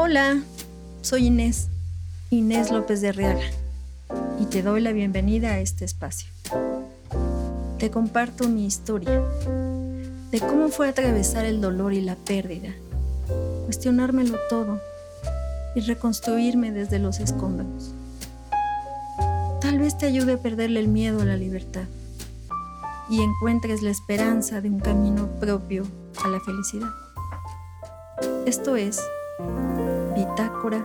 Hola, soy Inés, Inés López de Arriaga, y te doy la bienvenida a este espacio. Te comparto mi historia, de cómo fue atravesar el dolor y la pérdida, cuestionármelo todo y reconstruirme desde los escombros. Tal vez te ayude a perderle el miedo a la libertad y encuentres la esperanza de un camino propio a la felicidad. Esto es Bitácora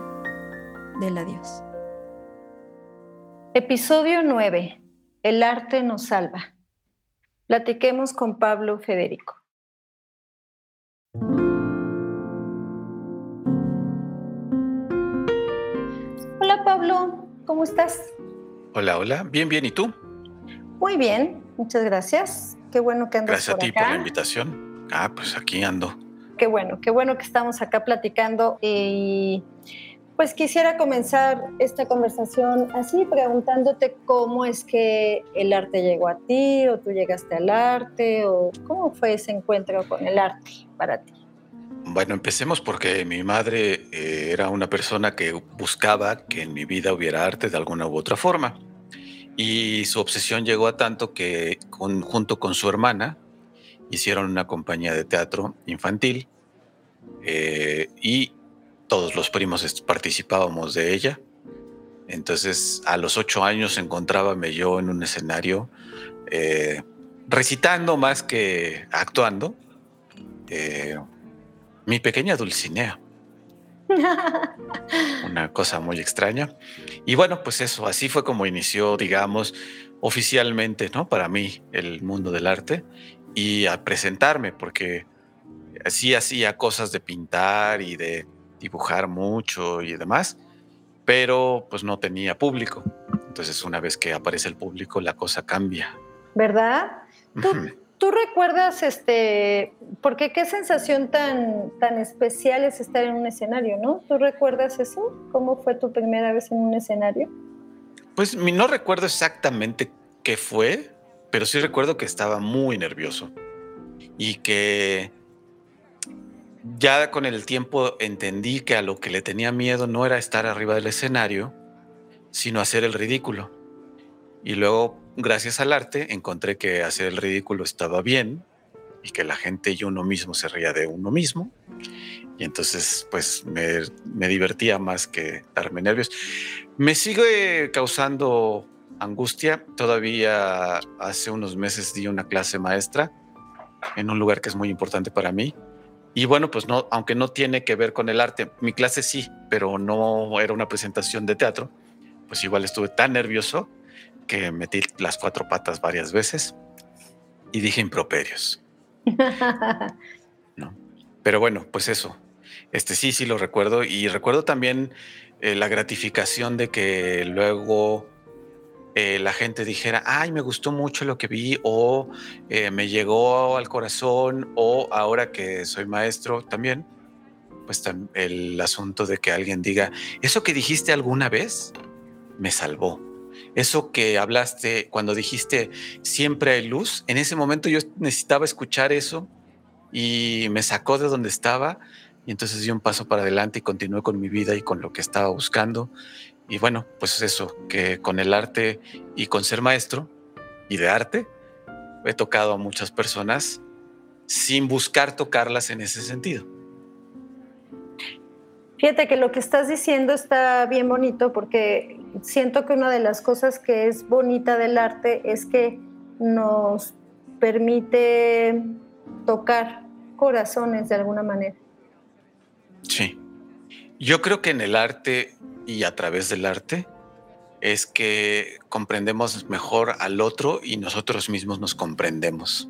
del Adiós. Episodio 9. El arte nos salva. Platiquemos con Pablo Federico. Hola Pablo, ¿cómo estás? Hola, hola. Bien, bien. ¿Y tú? Muy bien, muchas gracias. Qué bueno que andas Gracias a ti por la invitación. Ah, pues aquí ando. Qué bueno, qué bueno que estamos acá platicando y pues quisiera comenzar esta conversación así preguntándote cómo es que el arte llegó a ti o tú llegaste al arte o cómo fue ese encuentro con el arte para ti. Bueno, empecemos porque mi madre eh, era una persona que buscaba que en mi vida hubiera arte de alguna u otra forma. Y su obsesión llegó a tanto que junto con su hermana hicieron una compañía de teatro infantil eh, y todos los primos participábamos de ella. Entonces a los ocho años encontrábame yo en un escenario eh, recitando más que actuando eh, mi pequeña Dulcinea. Una cosa muy extraña. Y bueno, pues eso, así fue como inició, digamos, oficialmente, ¿no? Para mí, el mundo del arte y a presentarme, porque así hacía cosas de pintar y de dibujar mucho y demás, pero pues no tenía público. Entonces, una vez que aparece el público, la cosa cambia. ¿Verdad? ¿Tú recuerdas, este, porque qué sensación tan, tan especial es estar en un escenario, ¿no? ¿Tú recuerdas eso? ¿Cómo fue tu primera vez en un escenario? Pues no recuerdo exactamente qué fue, pero sí recuerdo que estaba muy nervioso y que ya con el tiempo entendí que a lo que le tenía miedo no era estar arriba del escenario, sino hacer el ridículo. Y luego gracias al arte encontré que hacer el ridículo estaba bien y que la gente y uno mismo se reía de uno mismo. Y entonces pues me, me divertía más que darme nervios. Me sigue causando angustia. Todavía hace unos meses di una clase maestra en un lugar que es muy importante para mí. Y bueno, pues no, aunque no tiene que ver con el arte, mi clase sí, pero no era una presentación de teatro, pues igual estuve tan nervioso que metí las cuatro patas varias veces y dije improperios. ¿No? Pero bueno, pues eso. Este sí, sí lo recuerdo. Y recuerdo también eh, la gratificación de que luego eh, la gente dijera, ay, me gustó mucho lo que vi, o eh, me llegó al corazón, o ahora que soy maestro también, pues el asunto de que alguien diga, eso que dijiste alguna vez me salvó eso que hablaste cuando dijiste siempre hay luz, en ese momento yo necesitaba escuchar eso y me sacó de donde estaba y entonces di un paso para adelante y continué con mi vida y con lo que estaba buscando. Y bueno, pues eso, que con el arte y con ser maestro y de arte, he tocado a muchas personas sin buscar tocarlas en ese sentido. Fíjate que lo que estás diciendo está bien bonito porque siento que una de las cosas que es bonita del arte es que nos permite tocar corazones de alguna manera. Sí. Yo creo que en el arte y a través del arte es que comprendemos mejor al otro y nosotros mismos nos comprendemos.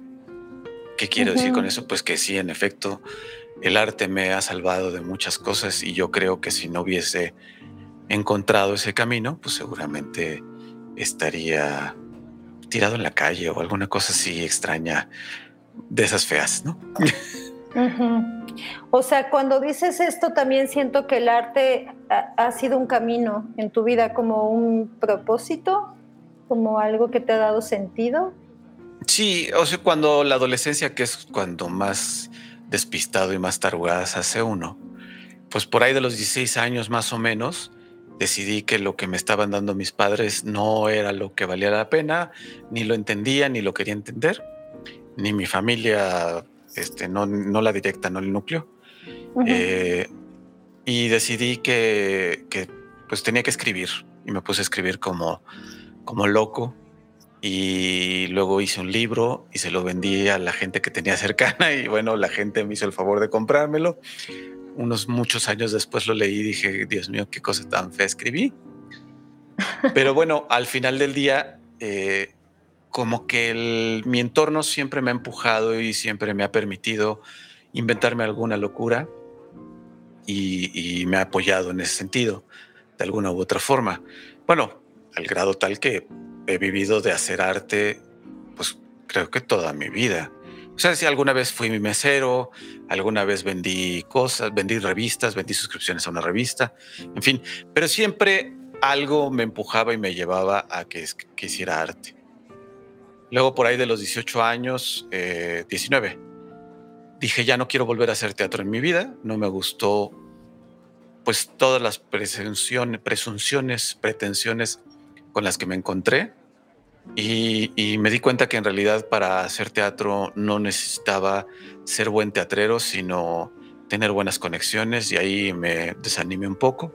¿Qué quiero decir con eso? Pues que sí, en efecto, el arte me ha salvado de muchas cosas y yo creo que si no hubiese encontrado ese camino, pues seguramente estaría tirado en la calle o alguna cosa así extraña de esas feas, ¿no? O sea, cuando dices esto también siento que el arte ha, sido un camino en tu vida, como un propósito, como algo que te ha dado sentido. Sí, o sea, cuando la adolescencia, que es cuando más despistado y más tarugadas hace uno, pues por ahí de los 16 años más o menos, decidí que lo que me estaban dando mis padres no era lo que valía la pena, ni lo entendía, ni lo quería entender, ni mi familia, este, no, no la directa, no el núcleo. Eh, y decidí que, que, pues tenía que escribir y me puse a escribir como, como loco y luego hice un libro y se lo vendí a la gente que tenía cercana y bueno, la gente me hizo el favor de comprármelo unos muchos años después lo leí y dije, Dios mío, qué cosa tan fea escribí. Pero bueno, al final del día, eh, como que mi entorno siempre me ha empujado y siempre me ha permitido inventarme alguna locura y, me ha apoyado en ese sentido, de alguna u otra forma. Bueno, al grado tal que he vivido de hacer arte, pues creo que toda mi vida. O sea, si alguna vez fui mi mesero, alguna vez vendí cosas, vendí revistas, vendí suscripciones a una revista, en fin, pero siempre algo me empujaba y me llevaba a que, hiciera arte. Luego por ahí de los 18 años, 19, eh, dije ya no quiero volver a hacer teatro en mi vida, no me gustó pues todas las presunciones, pretensiones con las que me encontré y, me di cuenta que en realidad para hacer teatro no necesitaba ser buen teatrero, sino tener buenas conexiones y ahí me desanimé un poco.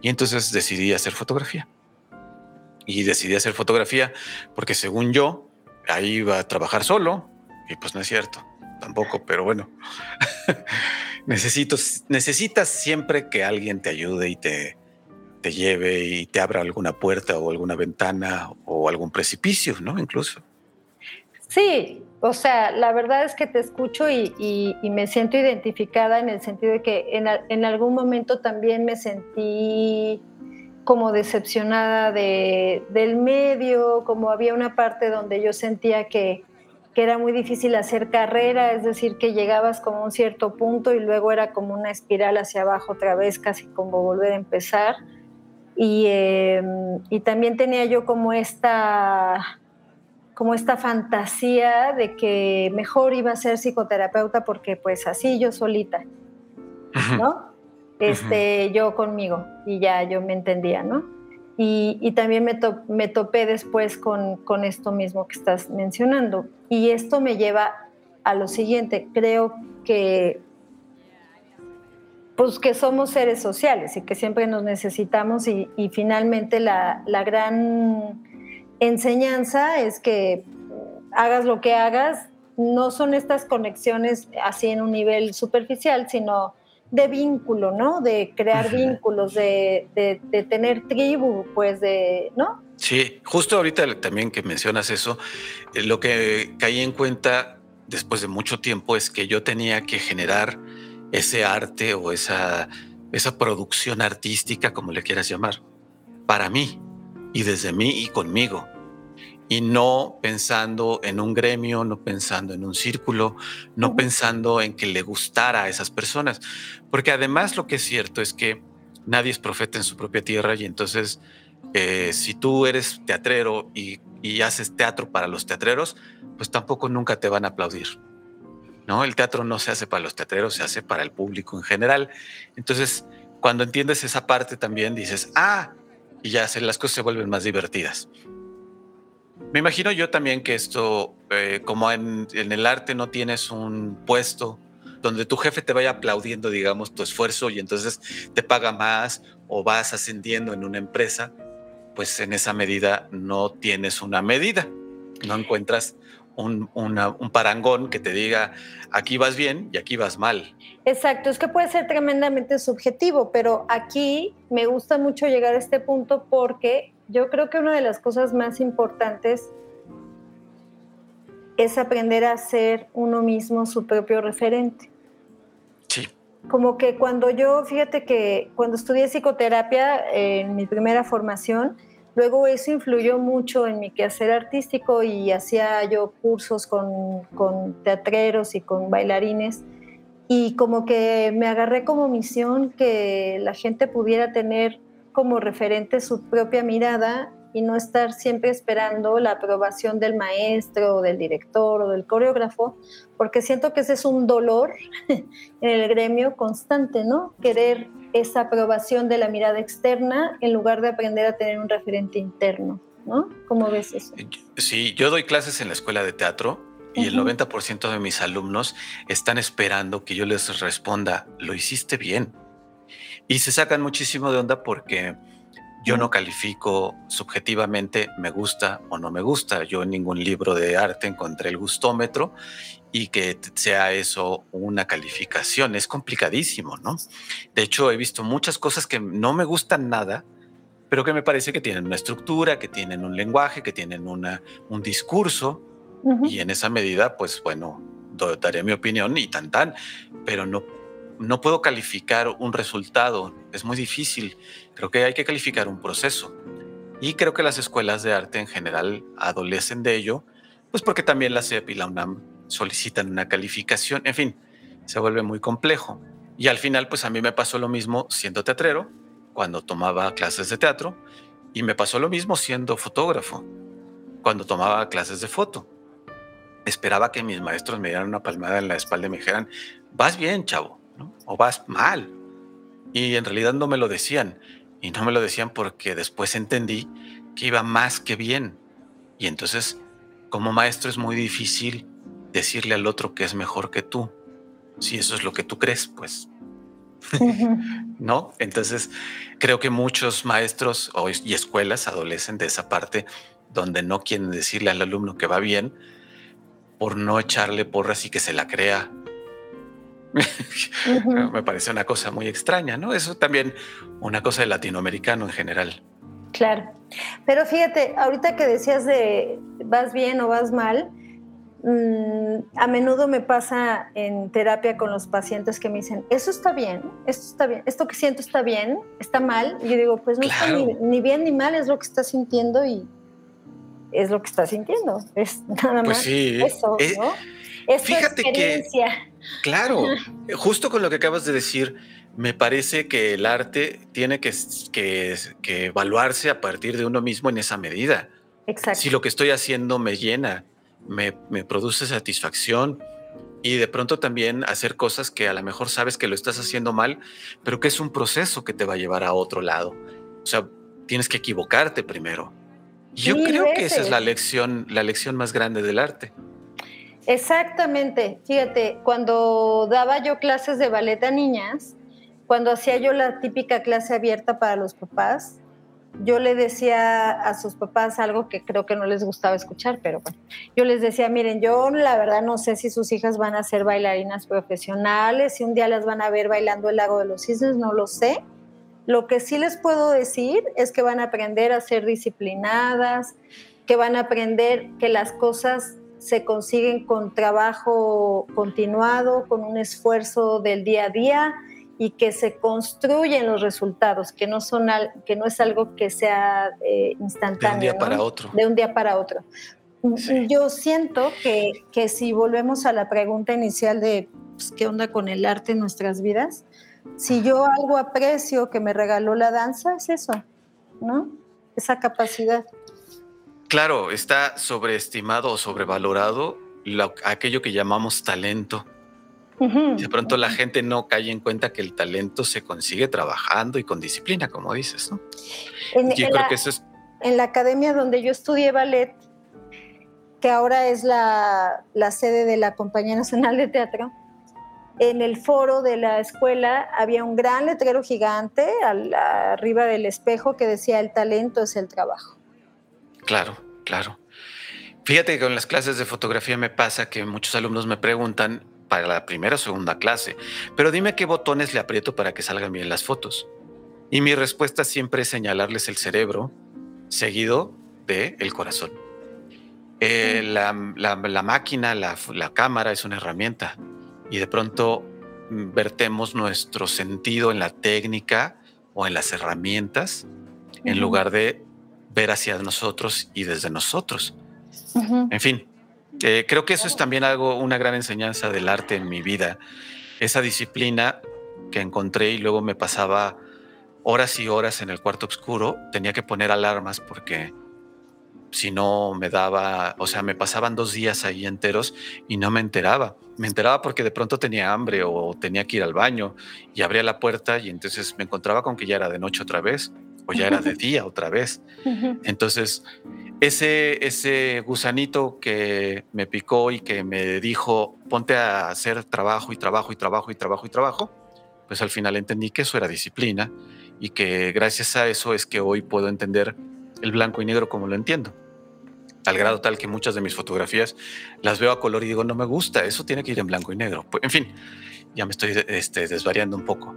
Y entonces decidí hacer fotografía. Y decidí hacer fotografía porque según yo, ahí iba a trabajar solo. Y pues no es cierto, tampoco, pero bueno. Necesito, necesitas siempre que alguien te ayude y te, te lleve y te abra alguna puerta o alguna ventana o algún precipicio, ¿no? Incluso. Sí, o sea, la verdad es que te escucho y, me siento identificada en el sentido de que en, algún momento también me sentí como decepcionada del medio, como había una parte donde yo sentía que, que era muy difícil hacer carrera, es decir, que llegabas como a un cierto punto y luego era como una espiral hacia abajo otra vez, casi como volver a empezar. Em, y, también tenía yo como esta, como esta fantasía de que mejor iba a ser psicoterapeuta porque pues así yo solita, ¿no? Este, yo conmigo y ya yo me entendía, ¿no? Y, también me, me, topé después con, con esto mismo que estás mencionando. Y esto me lleva a lo siguiente, creo que pues que somos seres sociales y que siempre nos necesitamos y, finalmente la, gran enseñanza es que hagas lo que hagas, no son estas conexiones así en un nivel superficial, sino de vínculo, ¿no? De crear vínculos, de, de, tener tribu, pues de, ¿no? Sí, justo ahorita también que mencionas eso, eh, lo que caí en cuenta después de mucho tiempo es que yo tenía que generar ese arte o esa, esa producción artística, como le quieras llamar, para mí y desde mí y conmigo. Y no pensando en un gremio, no pensando en un círculo, no pensando en que le gustara a esas personas. Porque además lo que es cierto es que nadie es profeta en su propia tierra y entonces eh, si tú eres teatrero y, y haces teatro para los teatreros, pues tampoco nunca te van a aplaudir ¿no? El teatro no se hace para los teatreros, se hace para el público en general. Entonces, cuando entiendes esa parte también dices, ah, y ya las cosas se vuelven más divertidas. Me imagino yo también que esto, eh, como en, el arte no tienes un puesto donde tu jefe te vaya aplaudiendo, digamos, tu esfuerzo y entonces te paga más o vas ascendiendo en una empresa, pues en esa medida no tienes una medida, no encuentras un, parangón que te diga aquí vas bien y aquí vas mal. Exacto, es que puede ser tremendamente subjetivo, pero aquí me gusta mucho llegar a este punto porque yo creo que una de las cosas más importantes es aprender a ser uno mismo su propio referente. Sí. Como que cuando yo, fíjate que cuando estudié psicoterapia en mi primera formación, Luego eso influyó mucho en mi quehacer artístico y hacía yo cursos con, teatreros y con bailarines y como que me agarré como misión que la gente pudiera tener como referente su propia mirada y no estar siempre esperando la aprobación del maestro o del director o del coreógrafo, porque siento que ese es un dolor en el gremio constante, ¿no? Querer esa aprobación de la mirada externa en lugar de aprender a tener un referente interno, ¿no? ¿Cómo ves eso? Sí, yo doy clases en la escuela de teatro y el 90% de mis alumnos están esperando que yo les responda, lo hiciste bien. Y se sacan muchísimo de onda porque yo no califico subjetivamente me gusta o no me gusta. Yo en ningún libro de arte encontré el gustómetro y que sea eso una calificación. Es complicadísimo, ¿no? De hecho, he visto muchas cosas que no me gustan nada, pero que me parece que tienen una estructura, que tienen un lenguaje, que tienen una, un discurso. Y en esa medida, pues bueno, daré mi opinión y tan tan, pero no, no puedo calificar un resultado. Es muy difícil. Creo que hay que calificar un proceso. Y creo que las escuelas de arte en general adolecen de ello, pues porque también la CEP y la UNAM solicitan una calificación. En fin, se vuelve muy complejo. Y al final, pues a mí me pasó lo mismo siendo teatrero, cuando tomaba clases de teatro, y me pasó lo mismo siendo fotógrafo, cuando tomaba clases de foto. Esperaba que mis maestros me dieran una palmada en la espalda y me dijeran, vas bien, chavo, o vas mal. Y en realidad no me lo decían. Y no me lo decían porque después entendí que iba más que bien. Y entonces, como maestro es muy difícil decirle al otro que es mejor que tú. Si eso es lo que tú crees, pues. ¿No? Entonces, creo que muchos maestros y escuelas adolecen de esa parte donde no quieren decirle al alumno que va bien por no echarle porras y que se la crea. Me parece una cosa muy extraña, ¿no? Eso también una cosa de latinoamericano en general. Claro. Pero fíjate, ahorita que decías de vas bien o vas mal, Mm, a menudo me pasa en terapia con los pacientes que me dicen, eso está bien, esto está bien, esto que siento está bien, está mal. Y yo digo, pues no está ni, bien ni mal, es lo que estás sintiendo y es lo que estás sintiendo. Es nada pues más eso, eh, ¿no? Es fíjate que, claro, justo con lo que acabas de decir, me parece que el arte tiene que, que, que evaluarse a partir de uno mismo en esa medida. Exacto. Si lo que estoy haciendo me llena, me, produce satisfacción y de pronto también hacer cosas que a lo mejor sabes que lo estás haciendo mal, pero que es un proceso que te va a llevar a otro lado. O sea, tienes que equivocarte primero. Yo creo que esa es la lección, la lección más grande del arte. Exactamente. Fíjate, cuando daba yo clases de ballet a niñas, cuando hacía yo la típica clase abierta para los papás, yo le decía a sus papás algo que creo que no les gustaba escuchar, pero bueno, yo les decía, miren, yo la verdad no sé si sus hijas van a ser bailarinas profesionales, si un día las van a ver bailando el lago de los cisnes, no lo sé. Lo que sí les puedo decir es que van a aprender a ser disciplinadas, que van a aprender que las cosas se consiguen con trabajo continuado, con un esfuerzo del día a día, y que se construyen los resultados, que no, son que no es algo que sea eh, instantáneo. De un día para otro. De un día para otro. Yo siento que, que, si volvemos a la pregunta inicial de pues, qué onda con el arte en nuestras vidas, si yo algo aprecio que me regaló la danza, es eso, ¿no? Esa capacidad. Claro, está sobreestimado o sobrevalorado aquello que llamamos talento de pronto la gente no cae en cuenta que el talento se consigue trabajando y con disciplina, como dices, ¿no? En, yo creo la, que eso es... En la academia donde yo estudié ballet, que ahora es la, sede de la Compañía Nacional de Teatro, en el foro de la escuela había un gran letrero gigante arriba del espejo que decía el talento es el trabajo. Claro, claro. Fíjate que con las clases de fotografía me pasa que muchos alumnos me preguntan para la primera o segunda clase, pero dime qué botones le aprieto para que salgan bien las fotos. Y mi respuesta siempre es señalarles el cerebro, seguido de el corazón. Eh, la, máquina, la, cámara es una herramienta y de pronto mm, vertemos nuestro sentido en la técnica o en las herramientas en lugar de ver hacia nosotros y desde nosotros. En fin, eh, creo que eso es también algo, una gran enseñanza del arte en mi vida. Esa disciplina que encontré y luego me pasaba horas y horas en el cuarto oscuro, tenía que poner alarmas porque si no me daba, o sea, me pasaban dos días ahí enteros y no me enteraba. Me enteraba porque de pronto tenía hambre o tenía que ir al baño y abría la puerta y entonces me encontraba con que ya era de noche otra vez o ya era de día otra vez. Entonces, ese, ese gusanito que me picó y que me dijo, ponte a hacer trabajo y trabajo y trabajo y trabajo y trabajo, pues al final entendí que eso era disciplina y que gracias a eso es que hoy puedo entender el blanco y negro como lo entiendo. Al grado tal que muchas de mis fotografías las veo a color y digo, no me gusta, eso tiene que ir en blanco y negro. Pues, en fin, ya me estoy este, desvariando un poco.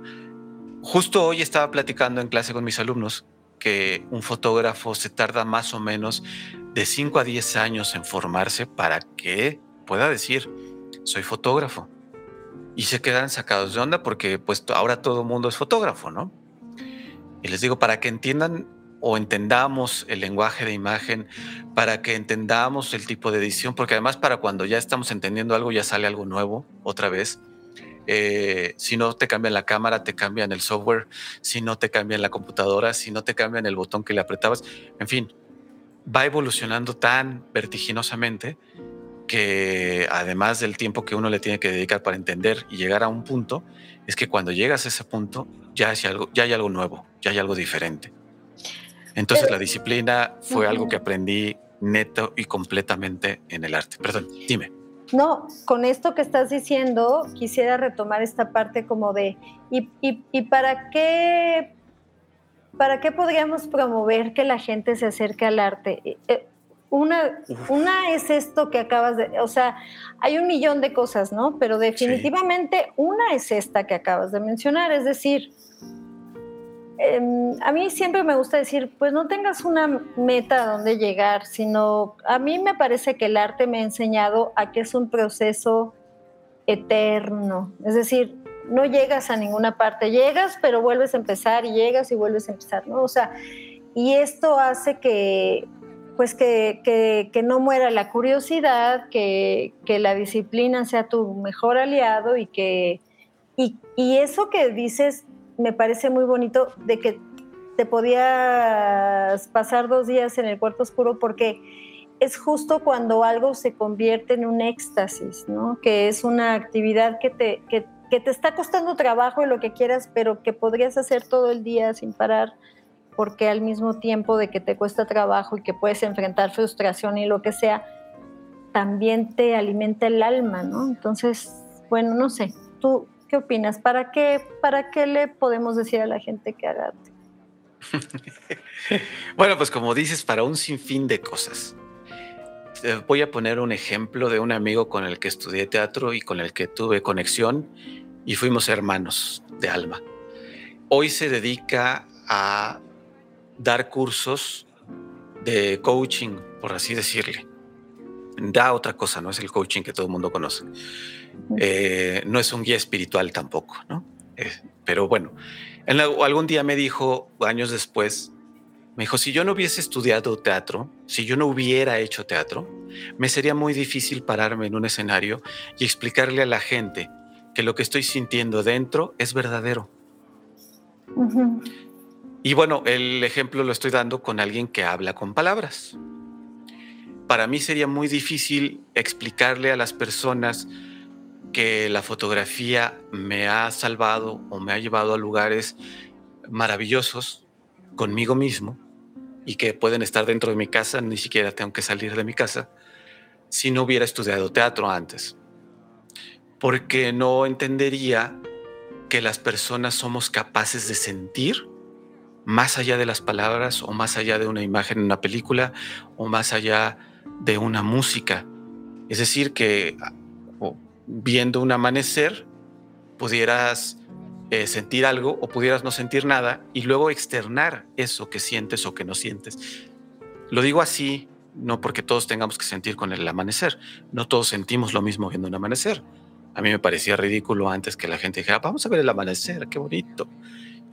Justo hoy estaba platicando en clase con mis alumnos que un fotógrafo se tarda más o menos de 5 a 10 años en formarse para que pueda decir, soy fotógrafo. Y se quedan sacados de onda porque pues ahora todo el mundo es fotógrafo, ¿no? Y les digo, para que entiendan o entendamos el lenguaje de imagen, para que entendamos el tipo de edición, porque además para cuando ya estamos entendiendo algo ya sale algo nuevo otra vez. Eh, si no te cambian la cámara, te cambian el software, si no te cambian la computadora, si no te cambian el botón que le apretabas, en fin, va evolucionando tan vertiginosamente que además del tiempo que uno le tiene que dedicar para entender y llegar a un punto, es que cuando llegas a ese punto ya, es algo, ya hay algo nuevo, ya hay algo diferente. Entonces la disciplina fue algo que aprendí neto y completamente en el arte. Perdón, dime. No, con esto que estás diciendo, quisiera retomar esta parte como de, ¿y, para qué ¿para qué podríamos promover que la gente se acerque al arte? Eh, eh, una, una es esto que acabas de, o sea, hay un millón de cosas, ¿no? Pero definitivamente una es esta que acabas de mencionar, es decir, Em, a mí siempre me gusta decir, pues no tengas una meta a donde llegar, sino a mí me parece que el arte me ha enseñado a que es un proceso eterno. Es decir, no llegas a ninguna parte, llegas pero vuelves a empezar y llegas y vuelves a empezar, ¿no? O sea, y esto hace que, pues que, que, no muera la curiosidad, que, que, la disciplina sea tu mejor aliado y que, y, y eso que dices me parece muy bonito de que te podías pasar dos días en el cuarto oscuro porque es justo cuando algo se convierte en un éxtasis, ¿no? Que es una actividad que te, que, te está costando trabajo y lo que quieras, pero que podrías hacer todo el día sin parar, porque al mismo tiempo de que te cuesta trabajo y que puedes enfrentar frustración y lo que sea, también te alimenta el alma, ¿no? Entonces, bueno, no sé, tú, ¿Qué opinas? ¿Para qué, ¿Para qué le podemos decir a la gente que haga arte? bueno, pues como dices, para un sinfín de cosas. Voy a poner un ejemplo de un amigo con el que estudié teatro y con el que tuve conexión y fuimos hermanos de alma. Hoy se dedica a dar cursos de coaching, por así decirle. Da otra cosa, no es el coaching que todo el mundo conoce. Eh, no es un guía espiritual tampoco, ¿no? Eh, pero bueno, algún día me dijo, años después, me dijo, si yo no hubiese estudiado teatro, si yo no hubiera hecho teatro, me sería muy difícil pararme en un escenario y explicarle a la gente que lo que estoy sintiendo dentro es verdadero. Y bueno, el ejemplo lo estoy dando con alguien que habla con palabras. Para mí sería muy difícil explicarle a las personas que la fotografía me ha salvado o me ha llevado a lugares maravillosos conmigo mismo y que pueden estar dentro de mi casa, ni siquiera tengo que salir de mi casa, si no hubiera estudiado teatro antes. Porque no entendería que las personas somos capaces de sentir más allá de las palabras o más allá de una imagen en una película o más allá de una música. Es decir, que viendo un amanecer, pudieras eh, sentir algo o pudieras no sentir nada y luego externar eso que sientes o que no sientes. Lo digo así, no porque todos tengamos que sentir con el amanecer, no todos sentimos lo mismo viendo un amanecer. A mí me parecía ridículo antes que la gente dijera, vamos a ver el amanecer, qué bonito.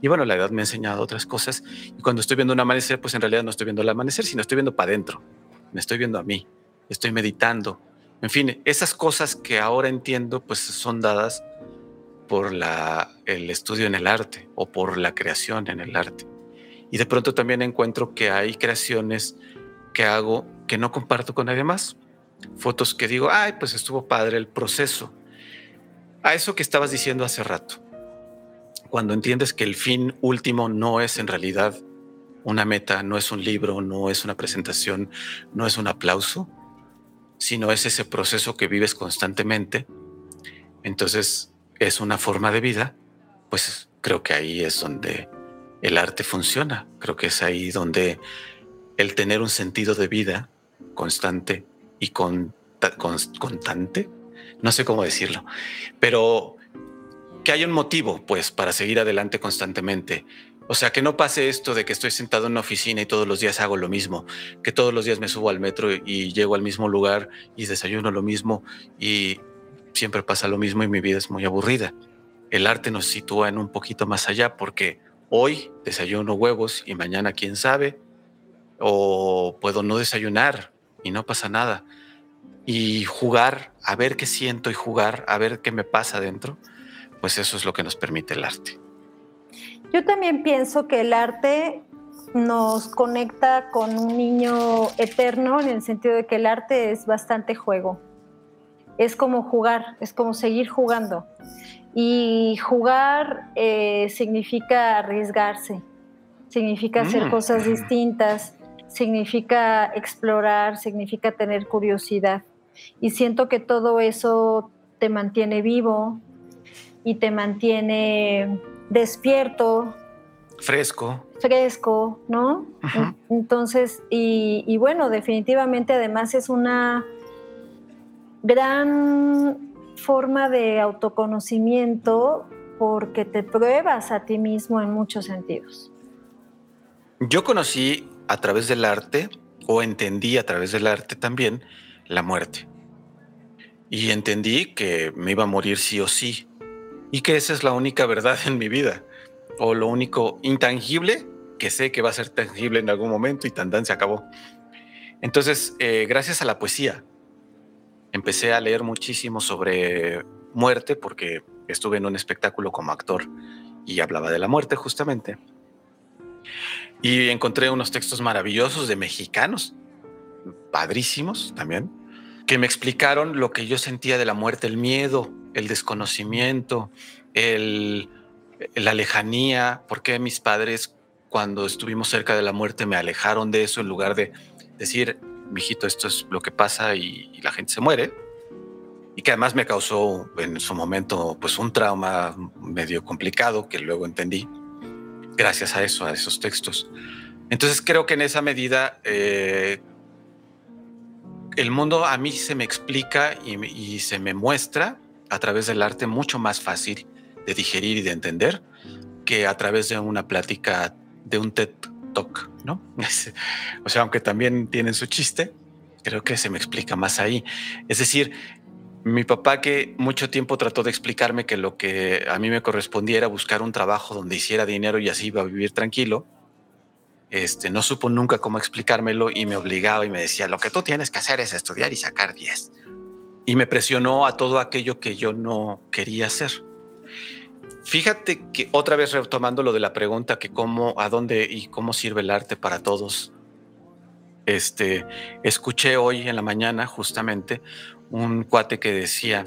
Y bueno, la edad me ha enseñado otras cosas. Y cuando estoy viendo un amanecer, pues en realidad no estoy viendo el amanecer, sino estoy viendo para adentro. Me estoy viendo a mí, estoy meditando, en fin, esas cosas que ahora entiendo, pues son dadas por la, el estudio en el arte o por la creación en el arte. Y de pronto también encuentro que hay creaciones que hago que no comparto con nadie más. Fotos que digo, ay, pues estuvo padre el proceso. A eso que estabas diciendo hace rato. Cuando entiendes que el fin último no es en realidad una meta, no es un libro, no es una presentación, no es un aplauso, sino es ese proceso que vives constantemente. Entonces es una forma de vida, pues creo que ahí es donde el arte funciona. Creo que es ahí donde el tener un sentido de vida constante y con, constante, no sé cómo decirlo, pero que hay un motivo, pues, para seguir adelante constantemente. O sea, que no pase esto de que estoy sentado en una oficina y todos los días hago lo mismo, que todos los días me subo al metro y llego al mismo lugar y desayuno lo mismo y siempre pasa lo mismo y mi vida es muy aburrida. El arte nos sitúa en un poquito más allá porque hoy desayuno huevos y mañana quién sabe, o puedo no desayunar y no pasa nada. Y jugar, a ver qué siento y jugar, a ver qué me pasa dentro, pues eso es lo que nos permite el arte. Yo también pienso que el arte nos conecta con un niño eterno en el sentido de que el arte es bastante juego. Es como jugar, es como seguir jugando. Y jugar eh, significa arriesgarse, significa hacer mm. cosas distintas, significa explorar, significa tener curiosidad. Y siento que todo eso te mantiene vivo y te mantiene despierto. Fresco. Fresco, ¿no? Entonces, y, y bueno, definitivamente además es una gran forma de autoconocimiento porque te pruebas a ti mismo en muchos sentidos. Yo conocí a través del arte, o entendí a través del arte también, la muerte. Y entendí que me iba a morir sí o sí, y que esa es la única verdad en mi vida, o lo único intangible que sé que va a ser tangible en algún momento y tan tan se acabó. Entonces, eh, gracias a la poesía, empecé a leer muchísimo sobre muerte porque estuve en un espectáculo como actor y hablaba de la muerte justamente. Y encontré unos textos maravillosos de mexicanos, padrísimos también, que me explicaron lo que yo sentía de la muerte, el miedo, el desconocimiento, el, la lejanía, porque mis padres cuando estuvimos cerca de la muerte me alejaron de eso en lugar de decir, mijito, esto es lo que pasa y, la gente se muere. Y que además me causó en su momento pues un trauma medio complicado que luego entendí gracias a eso, a esos textos. Entonces creo que en esa medida eh, el mundo a mí se me explica y, se me muestra a través del arte mucho más fácil de digerir y de entender que a través de una plática de un TED ¿no? o sea, aunque también tienen su chiste, creo que se me explica más ahí. Es decir, mi papá que mucho tiempo trató de explicarme que lo que a mí me correspondía era buscar un trabajo donde hiciera dinero y así iba a vivir tranquilo. Este, no supo nunca cómo explicármelo y me obligaba y me decía, lo que tú tienes que hacer es estudiar y sacar 10. Y me presionó a todo aquello que yo no quería hacer. Fíjate que otra vez retomando lo de la pregunta que cómo, a dónde y cómo sirve el arte para todos. Este, escuché hoy en la mañana justamente un cuate que decía,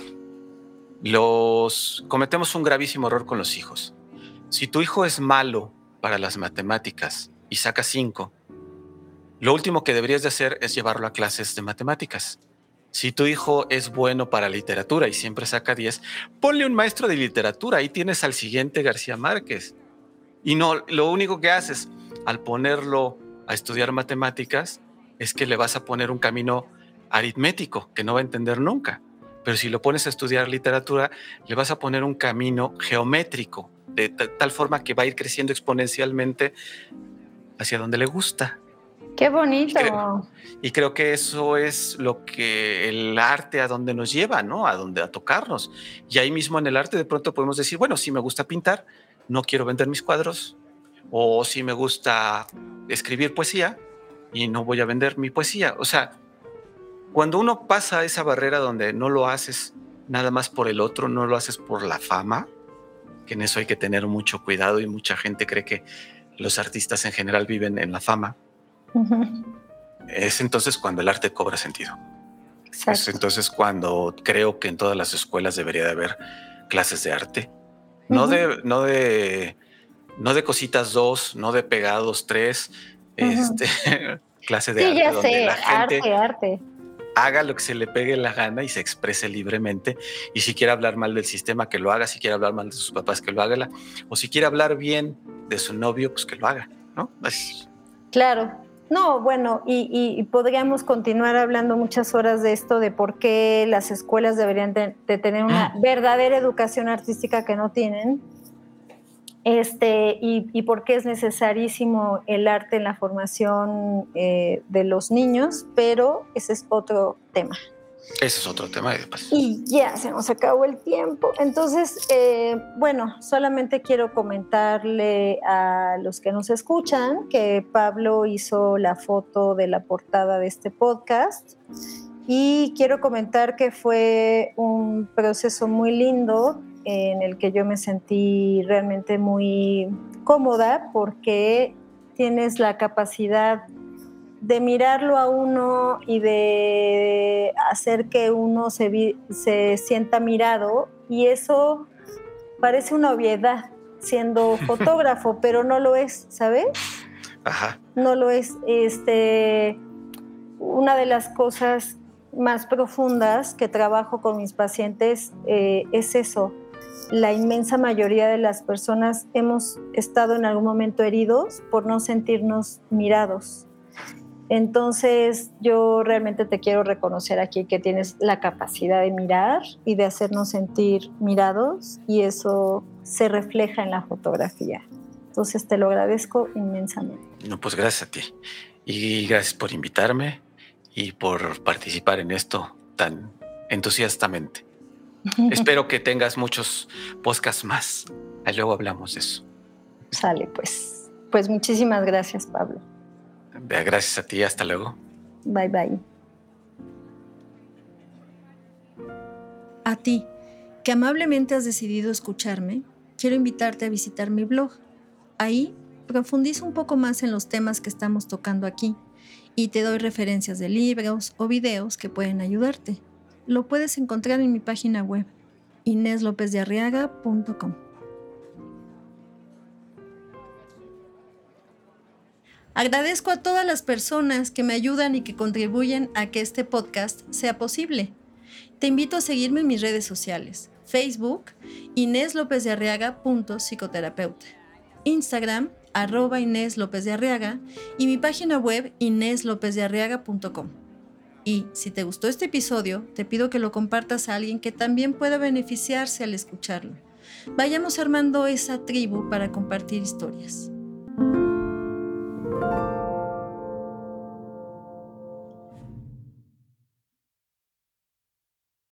los cometemos un gravísimo error con los hijos. Si tu hijo es malo para las matemáticas y saca cinco, lo último que deberías de hacer es llevarlo a clases de matemáticas. Si tu hijo es bueno para literatura y siempre saca 10, ponle un maestro de literatura. Ahí tienes al siguiente García Márquez. Y no, lo único que haces al ponerlo a estudiar matemáticas es que le vas a poner un camino aritmético que no va a entender nunca. Pero si lo pones a estudiar literatura, le vas a poner un camino geométrico, de tal forma que va a ir creciendo exponencialmente hacia donde le gusta. Qué bonito. Y creo, que eso es lo que el arte a donde nos lleva, ¿no? A donde a tocarnos. Y ahí mismo en el arte de pronto podemos decir, bueno, si me gusta pintar, no quiero vender mis cuadros. O si me gusta escribir poesía y no voy a vender mi poesía. O sea, cuando uno pasa esa barrera donde no lo haces nada más por el otro, no lo haces por la fama, que en eso hay que tener mucho cuidado y mucha gente cree que los artistas en general viven en la fama. Es entonces cuando el arte cobra sentido. Es entonces cuando creo que en todas las escuelas debería de haber clases de arte. No de, no de, no de cositas dos, no de pegados tres, este, clase de sí, arte. ya sé, arte, arte haga lo que se le pegue la gana y se exprese libremente. Y si quiere hablar mal del sistema, que lo haga. Si quiere hablar mal de sus papás, que lo haga. O si quiere hablar bien de su novio, pues que lo haga, ¿no? Claro. No, bueno, y, podríamos continuar hablando muchas horas de esto, de por qué las escuelas deberían de tener una ah. verdadera educación artística que no tienen este, y, por qué es necesarísimo el arte en la formación eh, de los niños, pero ese es otro tema. Ese es otro tema. Y ya se nos acabó el tiempo. Entonces, eh, bueno, solamente quiero comentarle a los que nos escuchan que Pablo hizo la foto de la portada de este podcast y quiero comentar que fue un proceso muy lindo en el que yo me sentí realmente muy cómoda porque tienes la capacidad de mirarlo a uno y de hacer que uno se, se sienta mirado y eso parece una obviedad siendo fotógrafo, pero no lo es, ¿sabes? Ajá. No lo es. Este, una de las cosas más profundas que trabajo con mis pacientes eh, es eso, la inmensa mayoría de las personas hemos estado en algún momento heridos por no sentirnos mirados. Entonces yo realmente te quiero reconocer aquí que tienes la capacidad de mirar y de hacernos sentir mirados y eso se refleja en la fotografía. Entonces te lo agradezco inmensamente. No, pues gracias a ti y gracias por invitarme y por participar en esto tan entusiastamente. Espero que tengas muchos podcasts más. Ahí luego hablamos de eso. Sale, pues. Pues muchísimas gracias, Pablo. Gracias a ti. Hasta luego. Bye, bye. A ti, que amablemente has decidido escucharme, quiero invitarte a visitar mi blog. Ahí profundizo un poco más en los temas que estamos tocando aquí y te doy referencias de libros o videos que pueden ayudarte lo puedes encontrar en mi página web, ineslopezdearriaga.com. Agradezco a todas las personas que me ayudan y que contribuyen a que este podcast sea posible. Te invito a seguirme en mis redes sociales, Facebook, Inés López de Arriaga.psicoterapeuta, Instagram, arroba Inés López de Arriaga y mi página web ineslopezdearriaga.com. Y si te gustó este episodio, te pido que lo compartas a alguien que también pueda beneficiarse al escucharlo. Vayamos armando esa tribu para compartir historias.